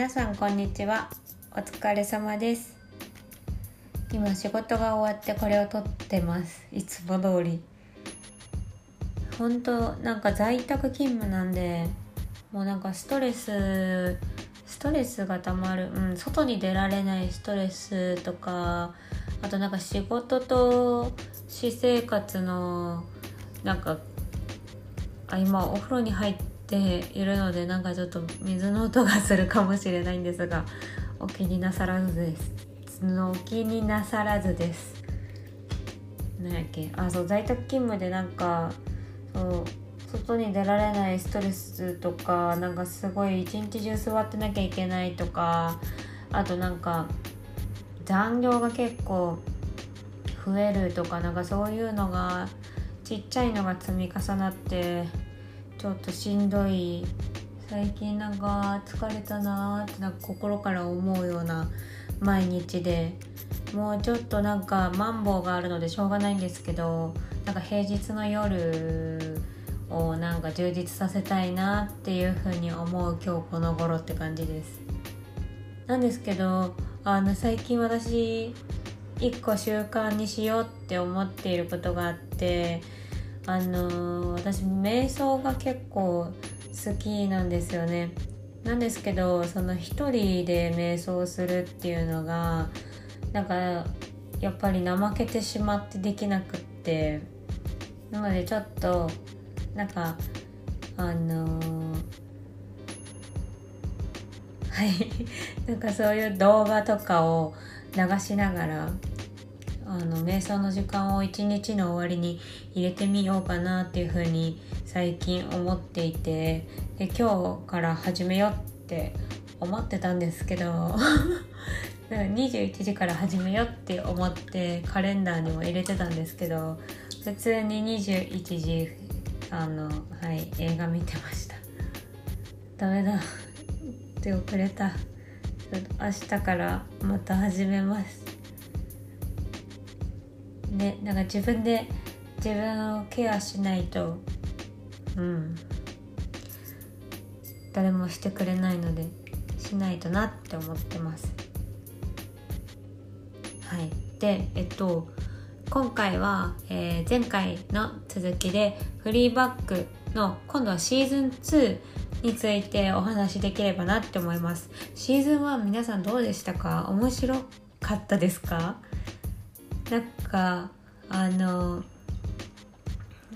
皆さんこんにちは。お疲れ様です。今仕事が終わってこれを撮ってます。いつも通り。本当なんか在宅勤務なんでもうなんかストレスストレスがたまる、うん、外に出られないストレスとかあとなんか仕事と私生活のなんかあ今お風呂に入ってているのでなんかちょっと水の音がするかもしれないんですがお気になさらずです。お気になさらずです。何やっけ？あそう在宅勤務でなんかそう外に出られないストレスとかなんかすごい一日中座ってなきゃいけないとかあとなんか残業が結構増えるとかなんかそういうのがちっちゃいのが積み重なってちょっとしんどい最近なんか疲れたなーってなんか心から思うような毎日でもうちょっとなんかマンボウがあるのでしょうがないんですけどなんか平日の夜をなんか充実させたいなっていうふうに思う今日この頃って感じです。なんですけどあの最近私一個習慣にしようって思っていることがあってあの私瞑想が結構好きなんですよね。なんですけどその一人で瞑想するっていうのがなんかやっぱり怠けてしまってできなくって。なのでちょっとなんかあのー、はい。なんかそういう動画とかを流しながらあの瞑想の時間を一日の終わりに入れてみようかなっていうふうに最近思っていてで今日から始めようって思ってたんですけど 21時から始めようって思ってカレンダーにも入れてたんですけど普通に21時あのはい映画見てました。ダメだ。手遅れた。明日からまた始めます。ねなんか自分で自分をケアしないとうん。誰もしてくれないのでしないとなって思ってます。はい。でえっと今回は、えー、前回の続きでフリーバックの今度はシーズン2についてお話しできればなって思います。シーズン1皆さんどうでしたか？面白かったですか？なんかあの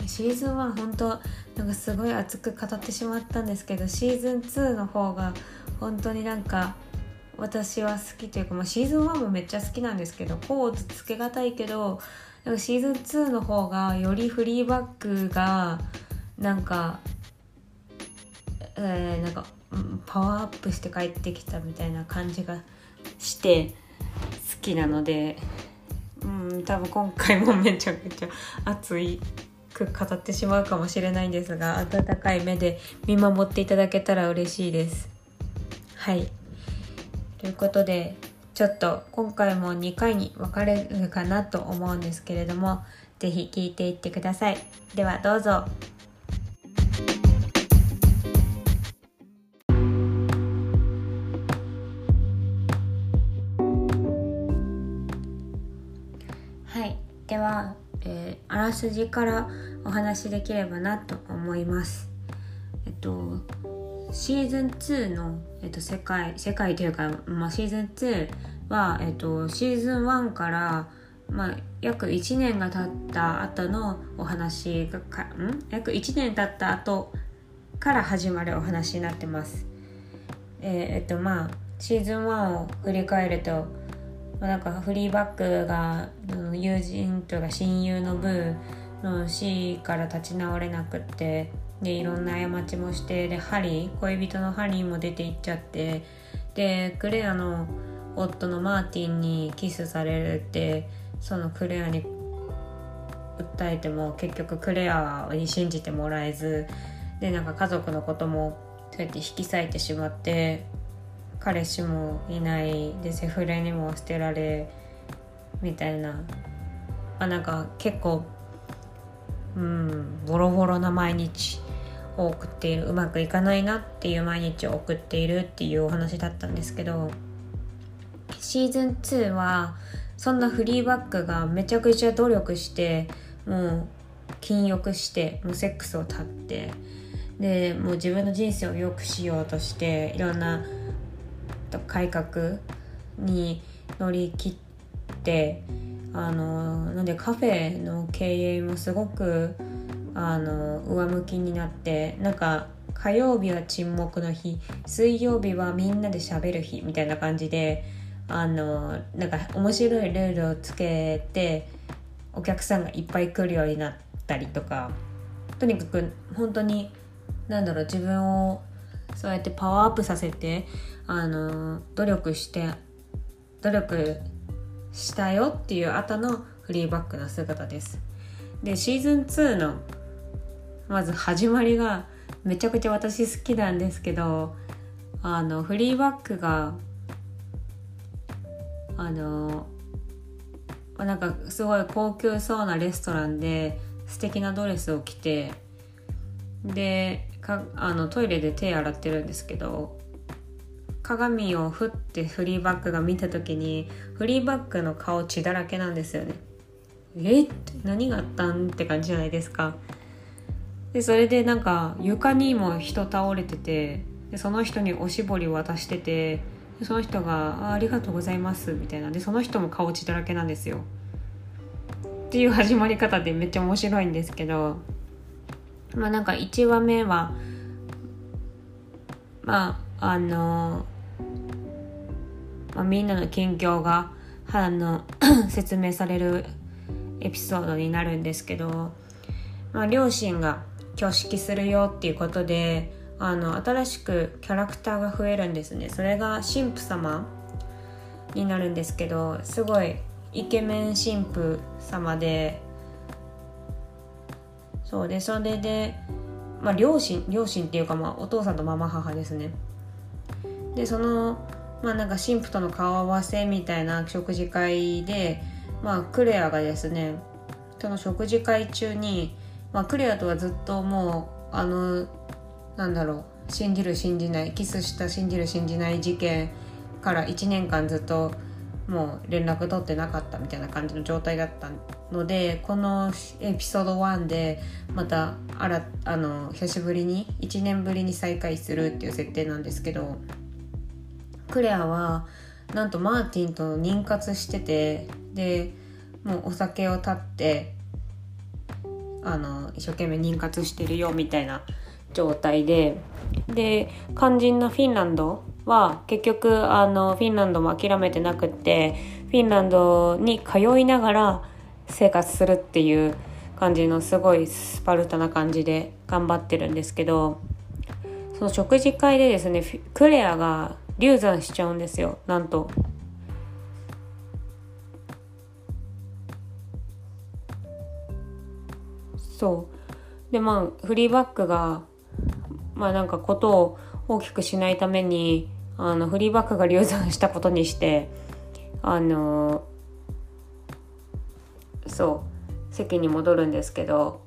シーズン1本当なんかすごい熱く語ってしまったんですけどシーズン2の方が本当になんか私は好きというか、まあ、シーズン1もめっちゃ好きなんですけどポーズつけがたいけどなんかシーズン2の方がよりフリーバックがなんか、えー、なんかパワーアップして帰ってきたみたいな感じがして好きなので、多分今回もめちゃくちゃ熱いく語ってしまうかもしれないんですが温かい目で見守っていただけたら嬉しいです。はいということでちょっと今回も2回に分かれるかなと思うんですけれども是非聞いていってください。ではどうぞ。らすじからお話しできればなと思います。えっとシーズン2の、えっと、世界世界というか、まあ、シーズン2は、えっと、シーズン1から、まあ、約1年が経った後のお話がかん？約1年経った後から始まるお話になってます。えー、えっとまあシーズン1を振り返ると、なんかフリーバックが友人というか親友のブーの死から立ち直れなくってでいろんな過ちもしてでハリー恋人のハリーも出て行っちゃってでクレアの夫のマーティンにキスされるってそのクレアに訴えても結局クレアに信じてもらえずでなんか家族のこともそうやって引き裂いてしまって彼氏もいないでセフレにも捨てられみたいな。あなんか結構うんボロボロな毎日を送っているうまくいかないなっていう毎日を送っているっていうお話だったんですけどシーズン2はそんなフリーバックがめちゃくちゃ努力してもう禁欲してもうセックスを絶ってでもう自分の人生を良くしようとしていろんな改革に乗り切ってあのなんでカフェの経営もすごくあの上向きになってなんか火曜日は沈黙の日水曜日はみんなで喋る日みたいな感じであのなんか面白いルールをつけてお客さんがいっぱい来るようになったりとかとにかく本当になんだろう自分をそうやってパワーアップさせてあの努力して努力したよっていう後のフリーバックの姿です。でシーズン2のまず始まりがめちゃくちゃ私好きなんですけどあのフリーバックがあのなんかすごい高級そうなレストランで素敵なドレスを着てでかあのトイレで手洗ってるんですけど鏡を振ってフリーバックが見た時にフリーバックの顔血だらけなんですよね。え？って何があったんって感じじゃないですか。でそれでなんか床にも人倒れててでその人におしぼり渡しててでその人があ「ありがとうございます」みたいなでその人も顔血だらけなんですよ。っていう始まり方でめっちゃ面白いんですけどまあなんか1話目はまああのまあ、みんなの近況があの 説明されるエピソードになるんですけど、まあ、両親が挙式するよっていうことであの新しくキャラクターが増えるんですね。それが神父様になるんですけどすごいイケメン神父様でそうでそれで、まあ、両親両親っていうか、まあ、お父さんとママ母ですね。でそのまあなんか神父との顔合わせみたいな食事会で、まあ、クレアがですねその食事会中に、まあ、クレアとはずっともうあのなんだろう信じる信じないキスした信じる信じない事件から1年間ずっともう連絡取ってなかったみたいな感じの状態だったのでこのエピソード1でまたあらあの久しぶりに1年ぶりに再会するっていう設定なんですけどクレアはなんとマーティンと妊活しててでもうお酒を断ってあの一生懸命妊活してるよみたいな状態でで肝心のフィンランドは結局あのフィンランドも諦めてなくってフィンランドに通いながら生活するっていう感じのすごいスパルタな感じで頑張ってるんですけどその食事会でですねクレアが流産しちゃうんですよなんと。そうでまあフリーバックがまあなんかことを大きくしないためにあのフリーバックが流産したことにしてあのそう席に戻るんですけど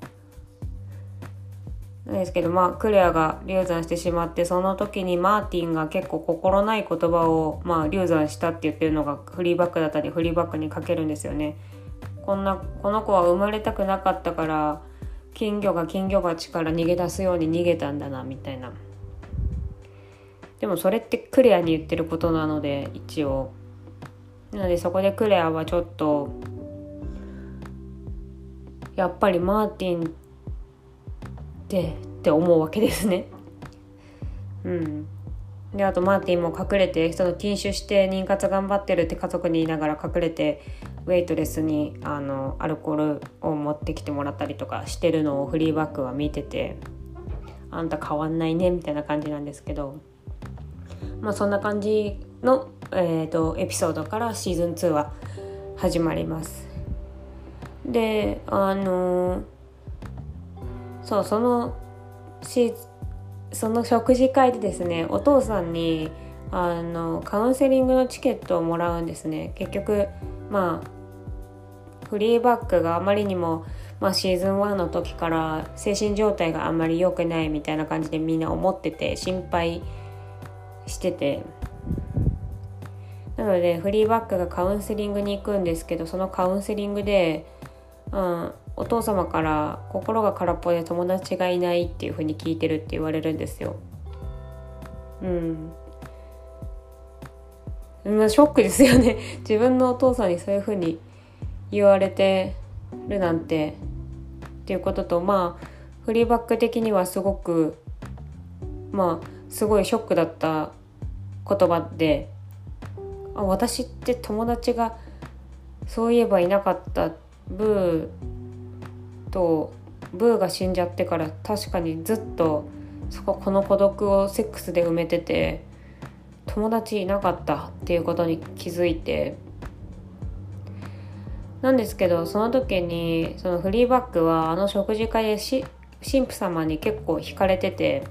なんですけどまあクレアが流産してしまってその時にマーティンが結構心ない言葉を、まあ、流産したって言ってるのがフリーバックだったりフリーバックにかけるんですよね。こんなこの子は生まれたくなかったから金魚が金魚鉢から逃げ出すように逃げたんだなみたいな。でもそれってクレアに言ってることなので一応。なのでそこでクレアはちょっとやっぱりマーティンってって思うわけですね。うん。であとマーティンも隠れてその禁酒して妊活頑張ってるって家族に言いながら隠れてウェイトレスにあのアルコールを持ってきてもらったりとかしてるのをフリーバックは見ててあんた変わんないねみたいな感じなんですけどまあそんな感じの、えーと、エピソードからシーズン2は始まります。であのーそうそのしその食事会でですねお父さんにあのカウンセリングのチケットをもらうんですね結局まあフリーバックがあまりにも、まあ、シーズン1の時から精神状態があんまり良くないみたいな感じでみんな思ってて心配してしてなのでフリーバックがカウンセリングに行くんですけどそのカウンセリングで、うん、お父様から心が空っぽで友達がいないっていう風に聞いてるって言われるんですよ。うん。まあ、ショックですよね 自分のお父さんにそういう風に言われてるなんてっていうこととまあフリーバック的にはすごくまあすごいショックだった言葉であ私って友達がそういえばいなかったブーとブーが死んじゃってから確かにずっとそここの孤独をセックスで埋めてて友達いなかったっていうことに気づいてなんですけどその時にそのフリーバックはあの食事会でし神父様に結構惹かれてて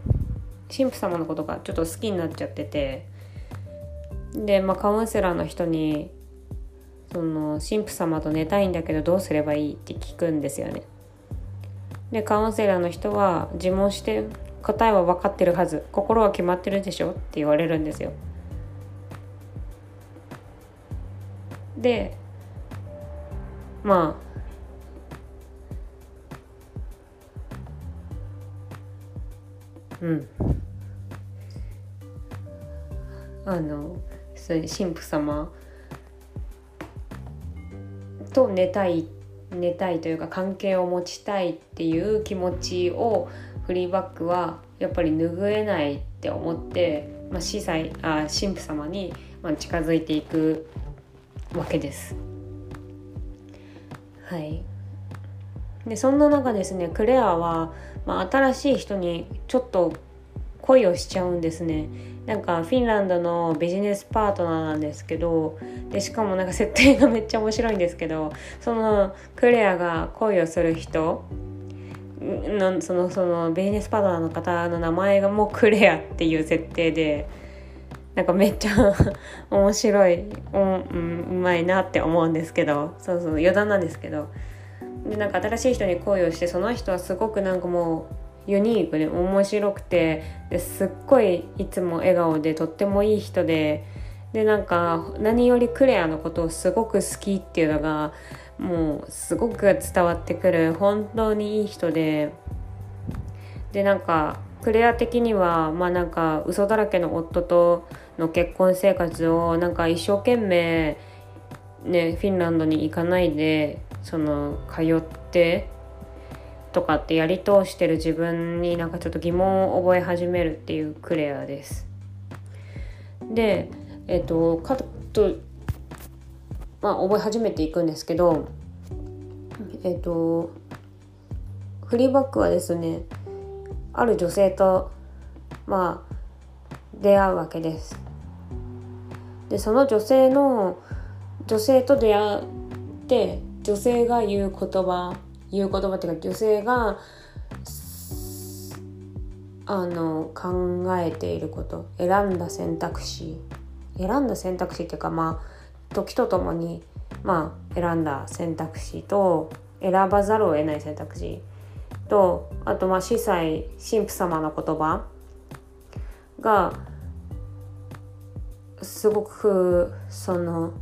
神父様のことがちょっと好きになっちゃっててで、まあ、カウンセラーの人にその神父様と寝たいんだけどどうすればいいって聞くんですよね。でカウンセラーの人は自問して答えは分かってるはず心は決まってるでしょって言われるんですよ。でまあうんあのそういう神父様と寝たい寝たいというか関係を持ちたいっていう気持ちをフリーバックはやっぱり拭えないって思って、まあ、司祭あ神父様に近づいていくわけです。はい、でそんな中ですねクレアは、まあ、新しい人にちょっと恋をしちゃうんですねなんかフィンランドのビジネスパートナーなんですけどでしかもなんか設定がめっちゃ面白いんですけどそのクレアが恋をする人のそのそのビジネスパートナーの方の名前がもうクレアっていう設定でなんかめっちゃ 面白いお、うん、うまいなって思うんですけどそうそう余談なんですけど。でなんか新しい人に恋をしてその人はすごくなんかもうユニークで面白くてですっごいいつも笑顔でとってもいい人ででなんか何よりクレアのことをすごく好きっていうのがもうすごく伝わってくる本当にいい人で。でなんかクレア的にはまあなんか嘘だらけの夫との結婚生活をなんか一生懸命ねフィンランドに行かないでその通ってとかってやり通してる自分になんかちょっと疑問を覚え始めるっていうクレアです。でえっ、とかとまあ覚え始めていくんですけどえっ、とフリーバックはですねある女性とまあ出会うわけです。でその女性の女性と出会って女性が言う言葉言う言葉っていうか女性があの考えていること選んだ選択肢。選んだ選択肢っていうかまあ時とともにまあ選んだ選択肢と選ばざるを得ない選択肢。とあとまあ司祭神父様の言葉。がすごくその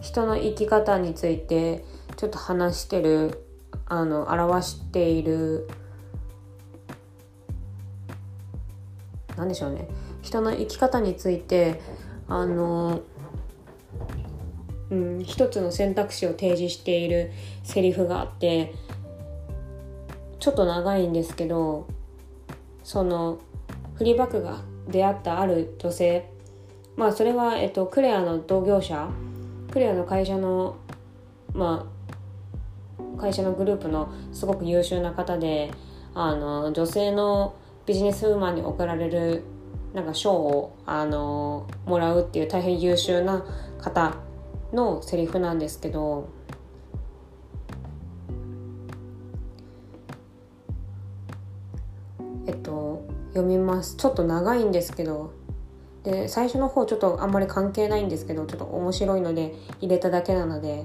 人の生き方についてちょっと話してるあの表している何でしょうね。人の生き方についてあの、うん、一つの選択肢を提示しているセリフがあってちょっと長いんですけどそのフリーバックが出会ったある女性まあそれは、えっと、クレアの同業者クレアの会社のまあ会社のグループのすごく優秀な方であの女性のビジネスウーマンに贈られるなんか賞をあのもらうっていう大変優秀な方のセリフなんですけどえっと読みます。ちょっと長いんですけどで最初の方ちょっとあんまり関係ないんですけどちょっと面白いので入れただけなので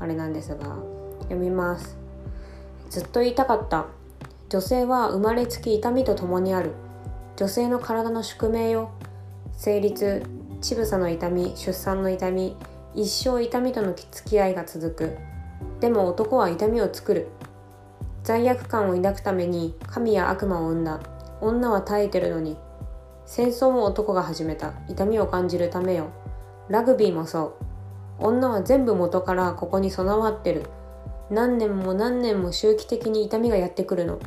あれなんですが読みます。ずっと言いたかった。女性は生まれつき痛みと共にある。女性の体の宿命よ。生理痛乳房の痛み出産の痛み一生痛みとの付き合いが続く。でも男は痛みを作る。罪悪感を抱くために神や悪魔を生んだ。女は耐えてるのに。戦争も男が始めた。痛みを感じるためよ。ラグビーもそう。女は全部元からここに備わってる。何年も何年も周期的に痛みがやってくるの。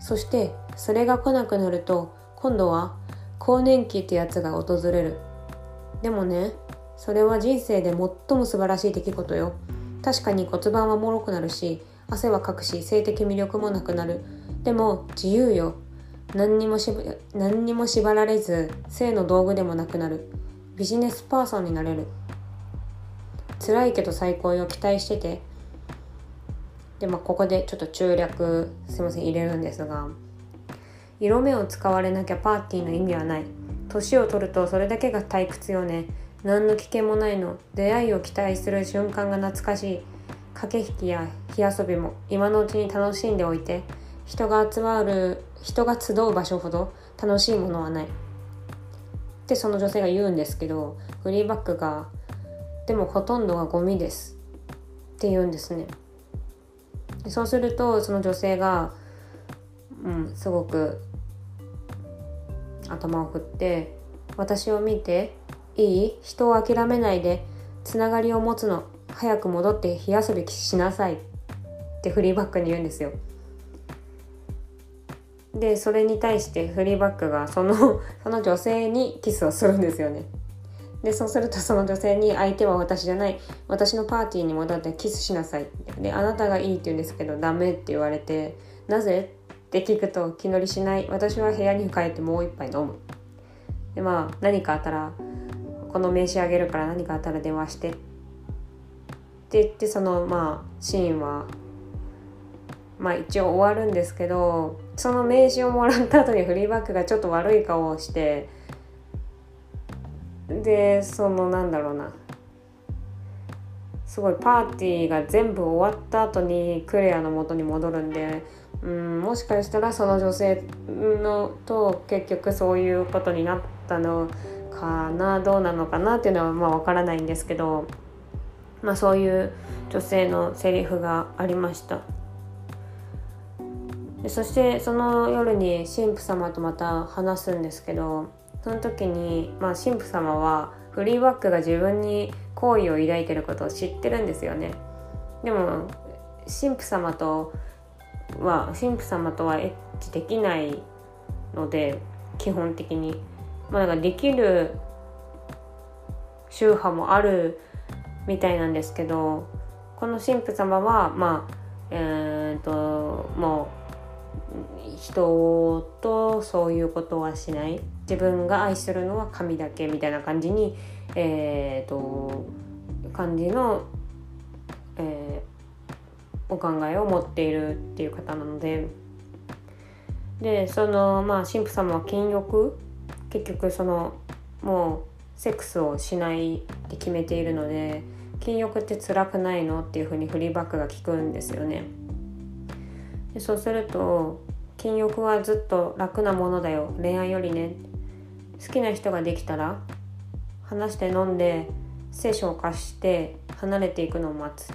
そしてそれが来なくなると今度は更年期ってやつが訪れる。でもねそれは人生で最も素晴らしい出来事よ。確かに骨盤は脆くなるし汗はかくし性的魅力もなくなる。でも自由よ。何にもし何にも縛られず性の道具でもなくなる。ビジネスパーソンになれる。辛いけど最高よ。期待してて。でまあここでちょっと中略すいません入れるんですが色目を使われなきゃパーティーの意味はない。年を取るとそれだけが退屈よね。何の危険もないの。出会いを期待する瞬間が懐かしい。駆け引きや火遊びも今のうちに楽しんでおいて。人が集まる人が集う場所ほど楽しいものはない。ってその女性が言うんですけどフリーバックが「でもほとんどがゴミです」って言うんですね。そうするとその女性がうんすごく頭を振って「私を見ていい？人を諦めないでつながりを持つの。早く戻って火遊びしなさい」ってフリーバックに言うんですよ。でそれに対してフリーバックがその その女性にキスをするんですよね。でそうするとその女性に相手は私じゃない。私のパーティーに戻ってキスしなさい。であなたがいいって言うんですけどダメって言われてなぜって聞くと気乗りしない。私は部屋に帰ってもう一杯飲む。でまあ何かあったらこの名刺あげるから何かあったら電話して。って言ってそのまあシーンはまあ一応終わるんですけどその名刺をもらった後にフリーバックがちょっと悪い顔をしてでそのなんだろうな。すごいパーティーが全部終わった後にクレアの元に戻るんでうんもしかしたらその女性のと結局そういうことになったのかなどうなのかなっていうのはまあ分からないんですけど、まあ、そういう女性のセリフがありました。でそしてその夜に神父様とまた話すんですけどその時に、まあ、神父様はフリーバックが自分に好意を抱いてることを知ってるんですよね。でも神父様とは神父様とはエッチできないので基本的に。まあなんかできる宗派もあるみたいなんですけどこの神父様はまあえー、っともう人とそういうことはしない。自分が愛するのは神だけみたいな感じにえーと、感じの、えー、お考えを持っているっていう方なのででそのまあ神父様は禁欲結局そのもうセックスをしないって決めているので禁欲って辛くないのっていうふうにフリーバックが聞くんですよね。でそうすると禁欲はずっと楽なものだよ恋愛よりね好きな人ができたら話して飲んで聖書を貸して離れていくのを待つ。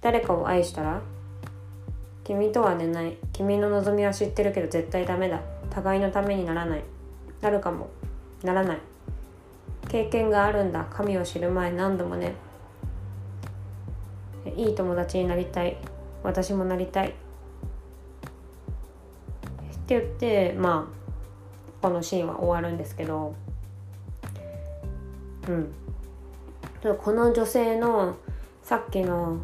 誰かを愛したら君とは寝ない。君の望みは知ってるけど絶対ダメだ。互いのためにならない。なるかも。ならない。経験があるんだ。神を知る前何度もね。いい友達になりたい。私もなりたい。って言ってまあこのシーンは終わるんですけど。うん。この女性のさっきの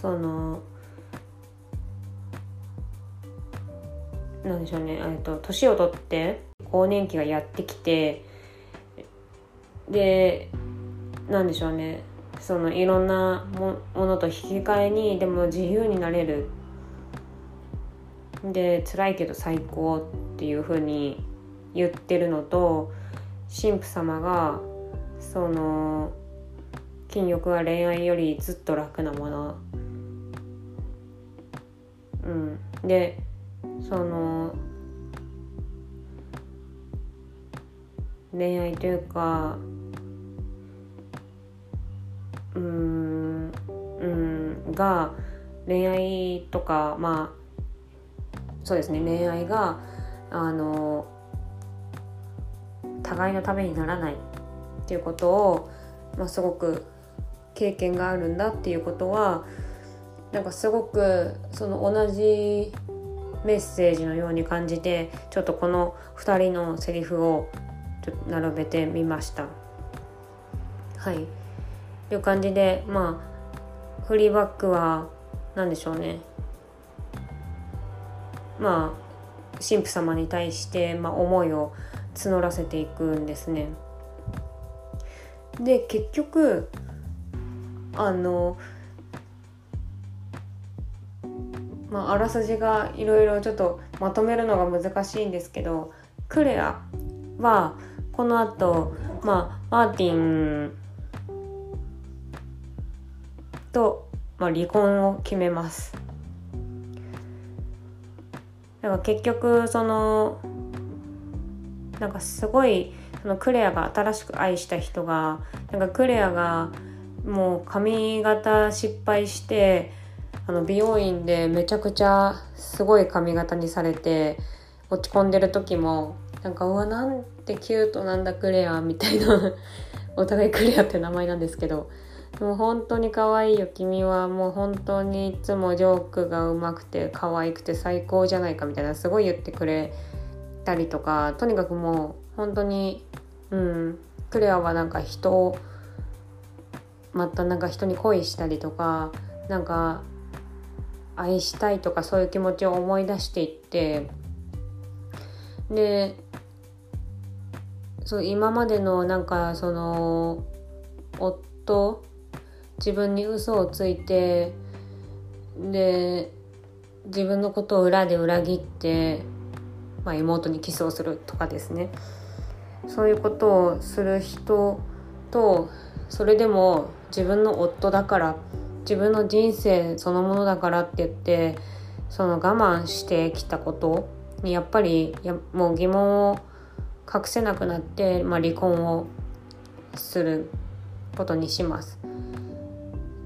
そのなんでしょうね。年を取って更年期がやってきてでなんでしょうね。そのいろんなものと引き換えにでも自由になれる。で辛いけど最高っていうふうに言ってるのと神父様がその禁欲は恋愛よりずっと楽なもの。うん。でその恋愛というかうんうんが恋愛とかまあそうですね恋愛があの互いのためにならないていうことを、まあ、すごく経験があるんだっていうことはなんかすごくその同じメッセージのように感じてちょっとこの2人のセリフをちょっと並べてみました。はいという感じでまあフリーバックは何でしょうねまあ神父様に対して、まあ、思いを募らせていくんですね。で結局あのまあ、あらすじがいろいろちょっとまとめるのが難しいんですけどクレアはこの後、まあマーティンと、まあ、離婚を決めます。だから結局そのなんかすごいのクレアが新しく愛した人がなんかクレアがもう髪型失敗してあの美容院でめちゃくちゃすごい髪型にされて落ち込んでる時もなんかうわなんてキュートなんだクレアみたいなお互いクレアって名前なんですけども本当に可愛いよ君はもう本当にいつもジョークがうまくて可愛くて最高じゃないかみたいなすごい言ってくれたりとかとにかくもう本当にうんクレアはなんか人をまたなんか人に恋したりとかなんか愛したいとかそういう気持ちを思い出していってでそう今までのなんかその夫自分に嘘をついてで自分のことを裏で裏切って、まあ、妹にキスをするとかですね。そういうことをする人とそれでも自分の夫だから自分の人生そのものだからって言ってその我慢してきたことにやっぱりやもう疑問を隠せなくなって、まあ、離婚をすることにします。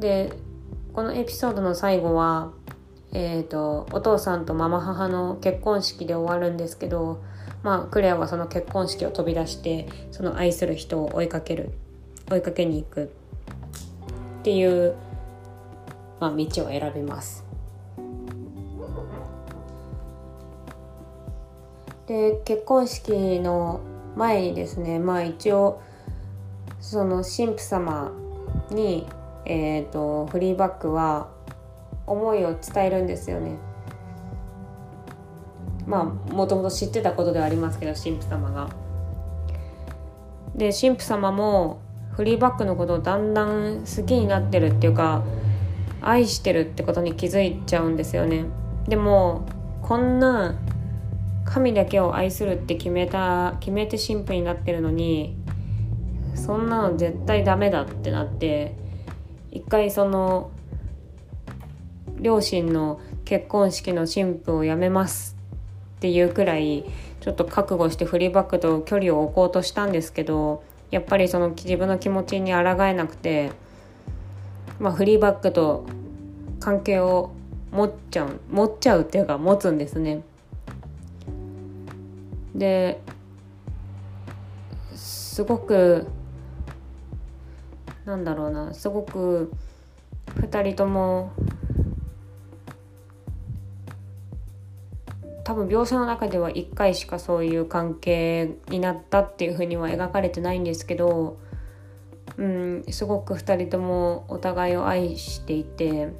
でこのエピソードの最後は、えーと、お父さんとママ母の結婚式で終わるんですけど、まあ、クレアはその結婚式を飛び出してその愛する人を追いかける追いかけに行くっていう、まあ、道を選びます。で結婚式の前にですねまあ一応その神父様に、えーと、フリーバックは思いを伝えるんですよね。まあもともと知ってたことではありますけど神父様が。で神父様もフリーバックのことをだんだん好きになってるっていうか愛してるってことに気づいちゃうんですよね。でもこんな神だけを愛するって決めた決めて神父になってるのにそんなの絶対ダメだってなって一回その両親の結婚式の神父をやめますっていうくらいちょっと覚悟してフリーバックと距離を置こうとしたんですけどやっぱりその自分の気持ちに抗えなくて、まあ、フリーバックと関係を持っちゃう持っちゃうっていうか持つんですね。ですごくなんだろうなすごく2人とも多分描写の中では1回しかそういう関係になったっていうふうには描かれてないんですけど、うん、すごく2人ともお互いを愛していて、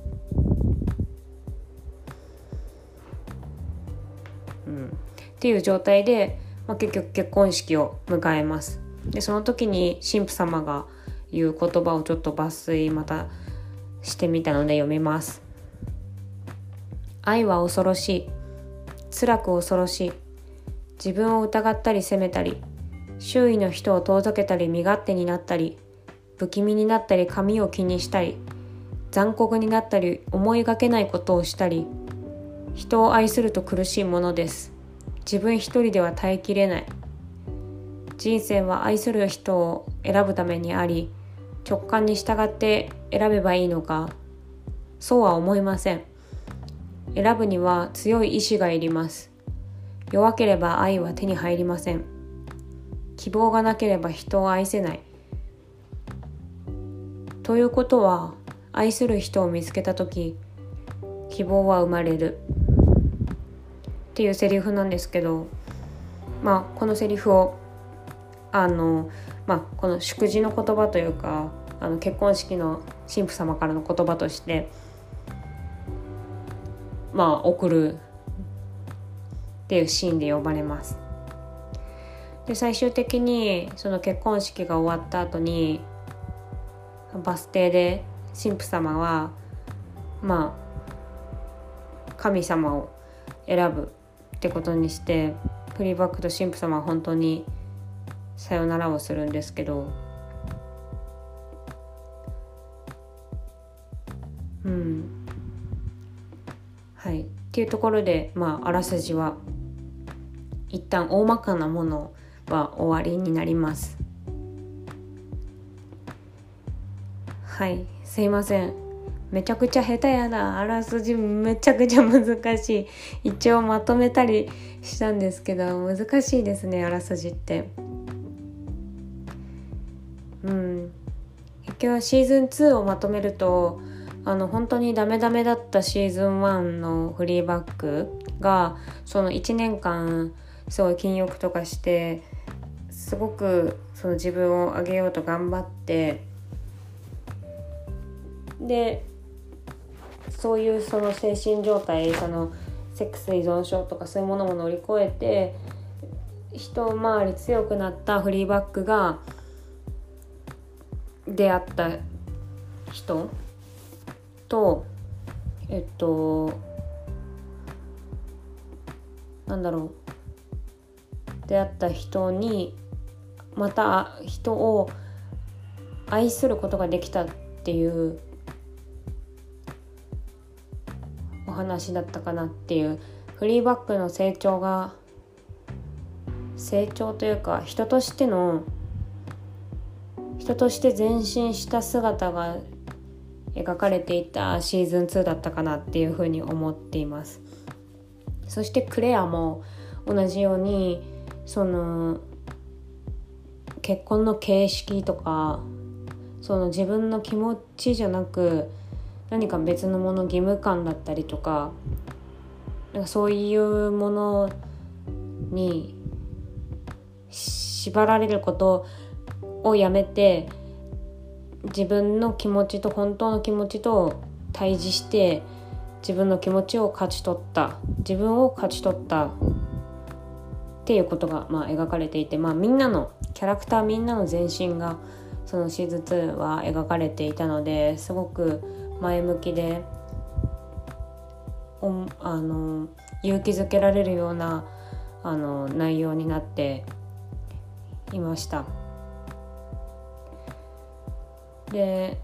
うん、っていう状態で、まあ、結局結婚式を迎えます。でその時に神父様が言う言葉をちょっと抜粋またしてみたので読みます。愛は恐ろしい。辛く恐ろしい。自分を疑ったり責めたり、周囲の人を遠ざけたり身勝手になったり、不気味になったり髪を気にしたり残酷になったり思いがけないことをしたり人を愛すると苦しいものです。自分一人では耐えきれない。人生は愛する人を選ぶためにあり直感に従って選べばいいのかそうは思いません。選ぶには強い意志がいります。弱ければ愛は手に入りません。希望がなければ人を愛せない。ということは愛する人を見つけた時希望は生まれる。っていうセリフなんですけどまあこのセリフをあのまあこの祝辞の言葉というかあの結婚式の神父様からの言葉としてまあ送るっていうシーンで呼ばれます。で最終的にその結婚式が終わった後にバス停で神父様はまあ神様を選ぶってことにしてフリバックと神父様は本当にさよならをするんですけどうんはい。っていうところでまああらすじは一旦大まかなものは終わりになります。はい。すいません。めちゃくちゃ下手やな。あらすじめちゃくちゃ難しい。一応まとめたりしたんですけど難しいですねあらすじって。うん。結局シーズン2をまとめるとあの本当にダメダメだったシーズン1のフリーバックがその1年間すごい禁欲とかしてすごくその自分を上げようと頑張ってでそういうその精神状態そのセックス依存症とかそういうものも乗り越えて一回り強くなったフリーバックが出会った人とえっとなんだろう。出会った人にまた人を愛することができたっていうお話だったかなっていう。フリーバックの成長が成長というか人としての人として前進した姿が描かれていたシーズン2だったかなっていうふうに思っています。そしてクレアも同じようにその結婚の形式とかその自分の気持ちじゃなく何か別のもの義務感だったりとかなんかそういうものに縛られることをやめて自分の気持ちと本当の気持ちと対峙して自分の気持ちを勝ち取った自分を勝ち取ったっていうことがまあ描かれていて、まあ、みんなのキャラクターみんなの全身がそのシーズ2は描かれていたのですごく前向きでおあの勇気づけられるようなあの内容になっていました。で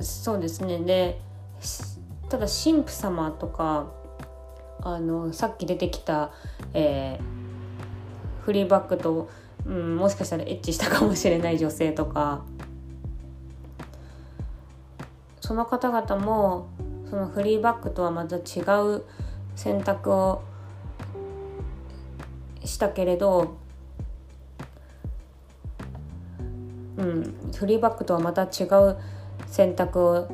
そうですね。でただ神父様とかあのさっき出てきた、えー、フリーバックと、うん、もしかしたらエッチしたかもしれない女性とかその方々もそのフリーバックとはまた違う選択をしたけれどうん、フリーバックとはまた違う選択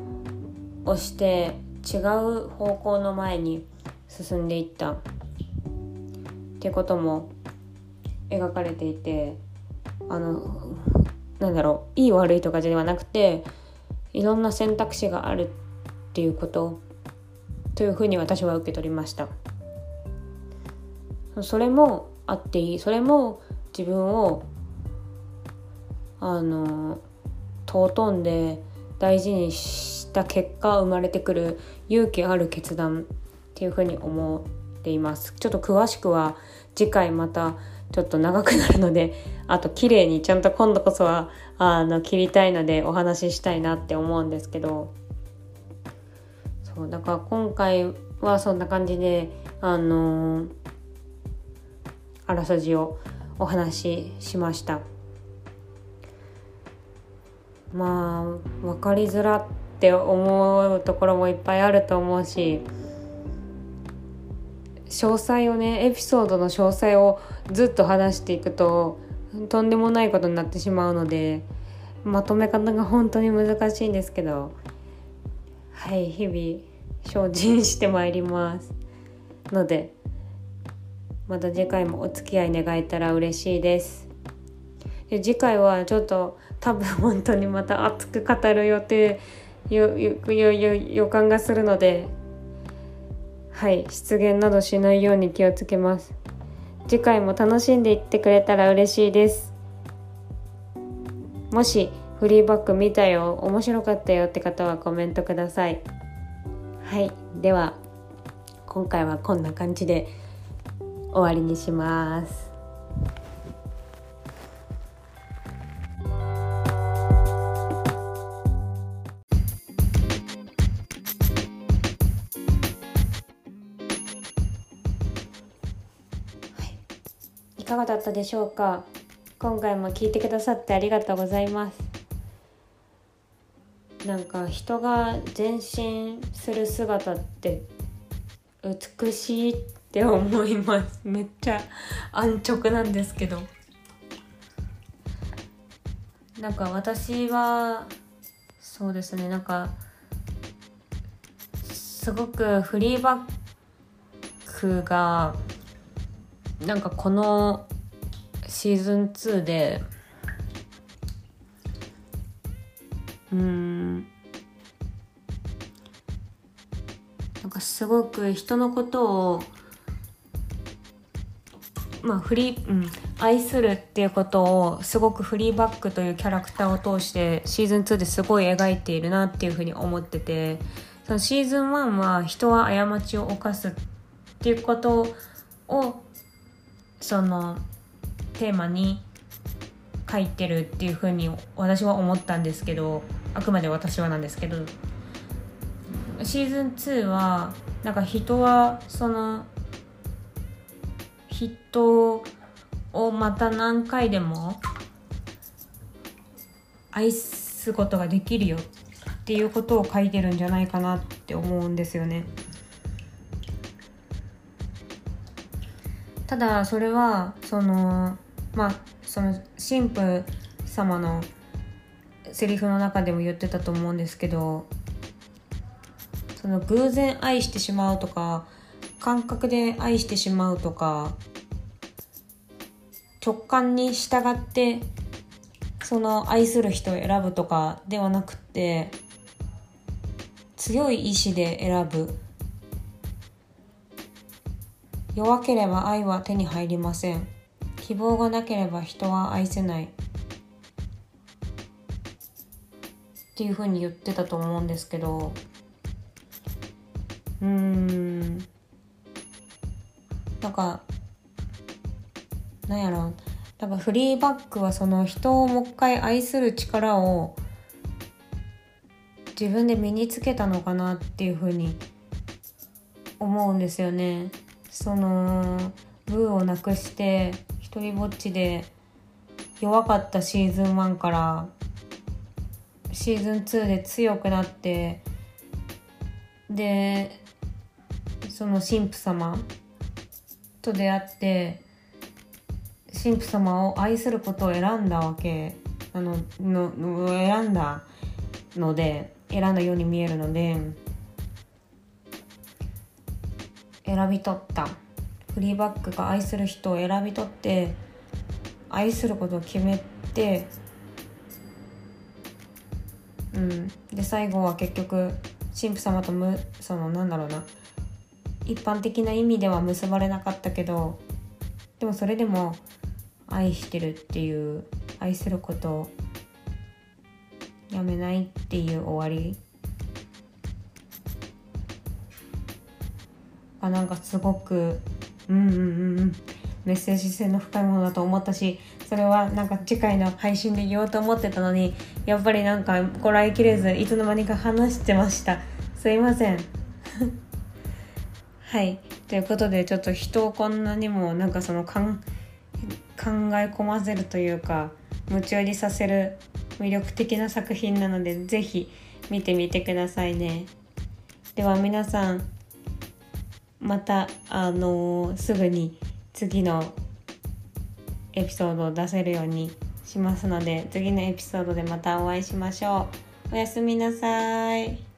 をして違う方向の前に進んでいった。っていうことも描かれていてあのなんだろういい悪いとかではなくていろんな選択肢があるっていうことというふうに私は受け取りました。それもあっていい。それも自分をあの尊んで大事にした結果生まれてくる勇気ある決断っていうふうに思っています。ちょっと詳しくは次回またちょっと長くなるのであと綺麗にちゃんと今度こそはあの切りたいのでお話ししたいなって思うんですけど。そうだから今回はそんな感じであのー、あらすじをお話ししました。まあ分かりづらって思うところもいっぱいあると思うし詳細をねエピソードの詳細をずっと話していくととんでもないことになってしまうのでまとめ方が本当に難しいんですけどはい日々精進してまいります。のでまた次回もお付き合い願えたら嬉しいです。で次回はちょっと多分本当にまた熱く語る予定予感がするのではい失言などしないように気をつけます。次回も楽しんでいってくれたら嬉しいです。もしフリーバック見たよ面白かったよって方はコメントください。はいでは今回はこんな感じで終わりにします。だったでしょうか？今回も聞いてくださってありがとうございます。なんか人が前進する姿って美しいって思います。めっちゃ安直なんですけど。なんか私はそうですね。なんかすごくフリーバックがなんかこのシーズン2で。うん。なんかすごく人のことをまあフリー、うん、愛するっていうことをすごくフリーバックというキャラクターを通してシーズン2ですごい描いているなっていうふうに思ってて。そのシーズン1は人は過ちを犯すっていうことをそのテーマに書いてるっていうふうに私は思ったんですけどあくまで私はなんですけどシーズン2はなんか人はその人をまた何回でも愛すことができるよっていうことを書いてるんじゃないかなって思うんですよね。ただそれはそのまあその神父様のセリフの中でも言ってたと思うんですけどその偶然愛してしまうとか感覚で愛してしまうとか直感に従ってその愛する人を選ぶとかではなくて強い意志で選ぶ。弱ければ愛は手に入りません。希望がなければ人は愛せない。っていうふうに言ってたと思うんですけど。うーん。なんかなんやろ。なんかフリーバックはその人をもう一回愛する力を自分で身につけたのかなっていうふうに思うんですよね。そのブーをなくして一りぼっちで弱かったシーズン1からシーズン2で強くなってでその神父様と出会って神父様を愛することを選んだわけ。あのの選んだので選んだように見えるので選び取った。フリーバックが愛する人を選び取って愛することを決めてうん。で最後は結局神父様とむそのなんだろうな。一般的な意味では結ばれなかったけどでもそれでも愛してるっていう愛することをやめないっていう終わり。あなんかすごくうんうんうん。メッセージ性の深いものだと思ったしそれはなんか次回の配信で言おうと思ってたのにやっぱりなんかこらえきれずいつの間にか話してました。すいません。はい。ということでちょっと人をこんなにもなんかその考え込ませるというか夢中にさせる魅力的な作品なので是非見てみてくださいね。では皆さんまたあのー、すぐに次のエピソードを出せるようにしますので次のエピソードでまたお会いしましょうおやすみなさい。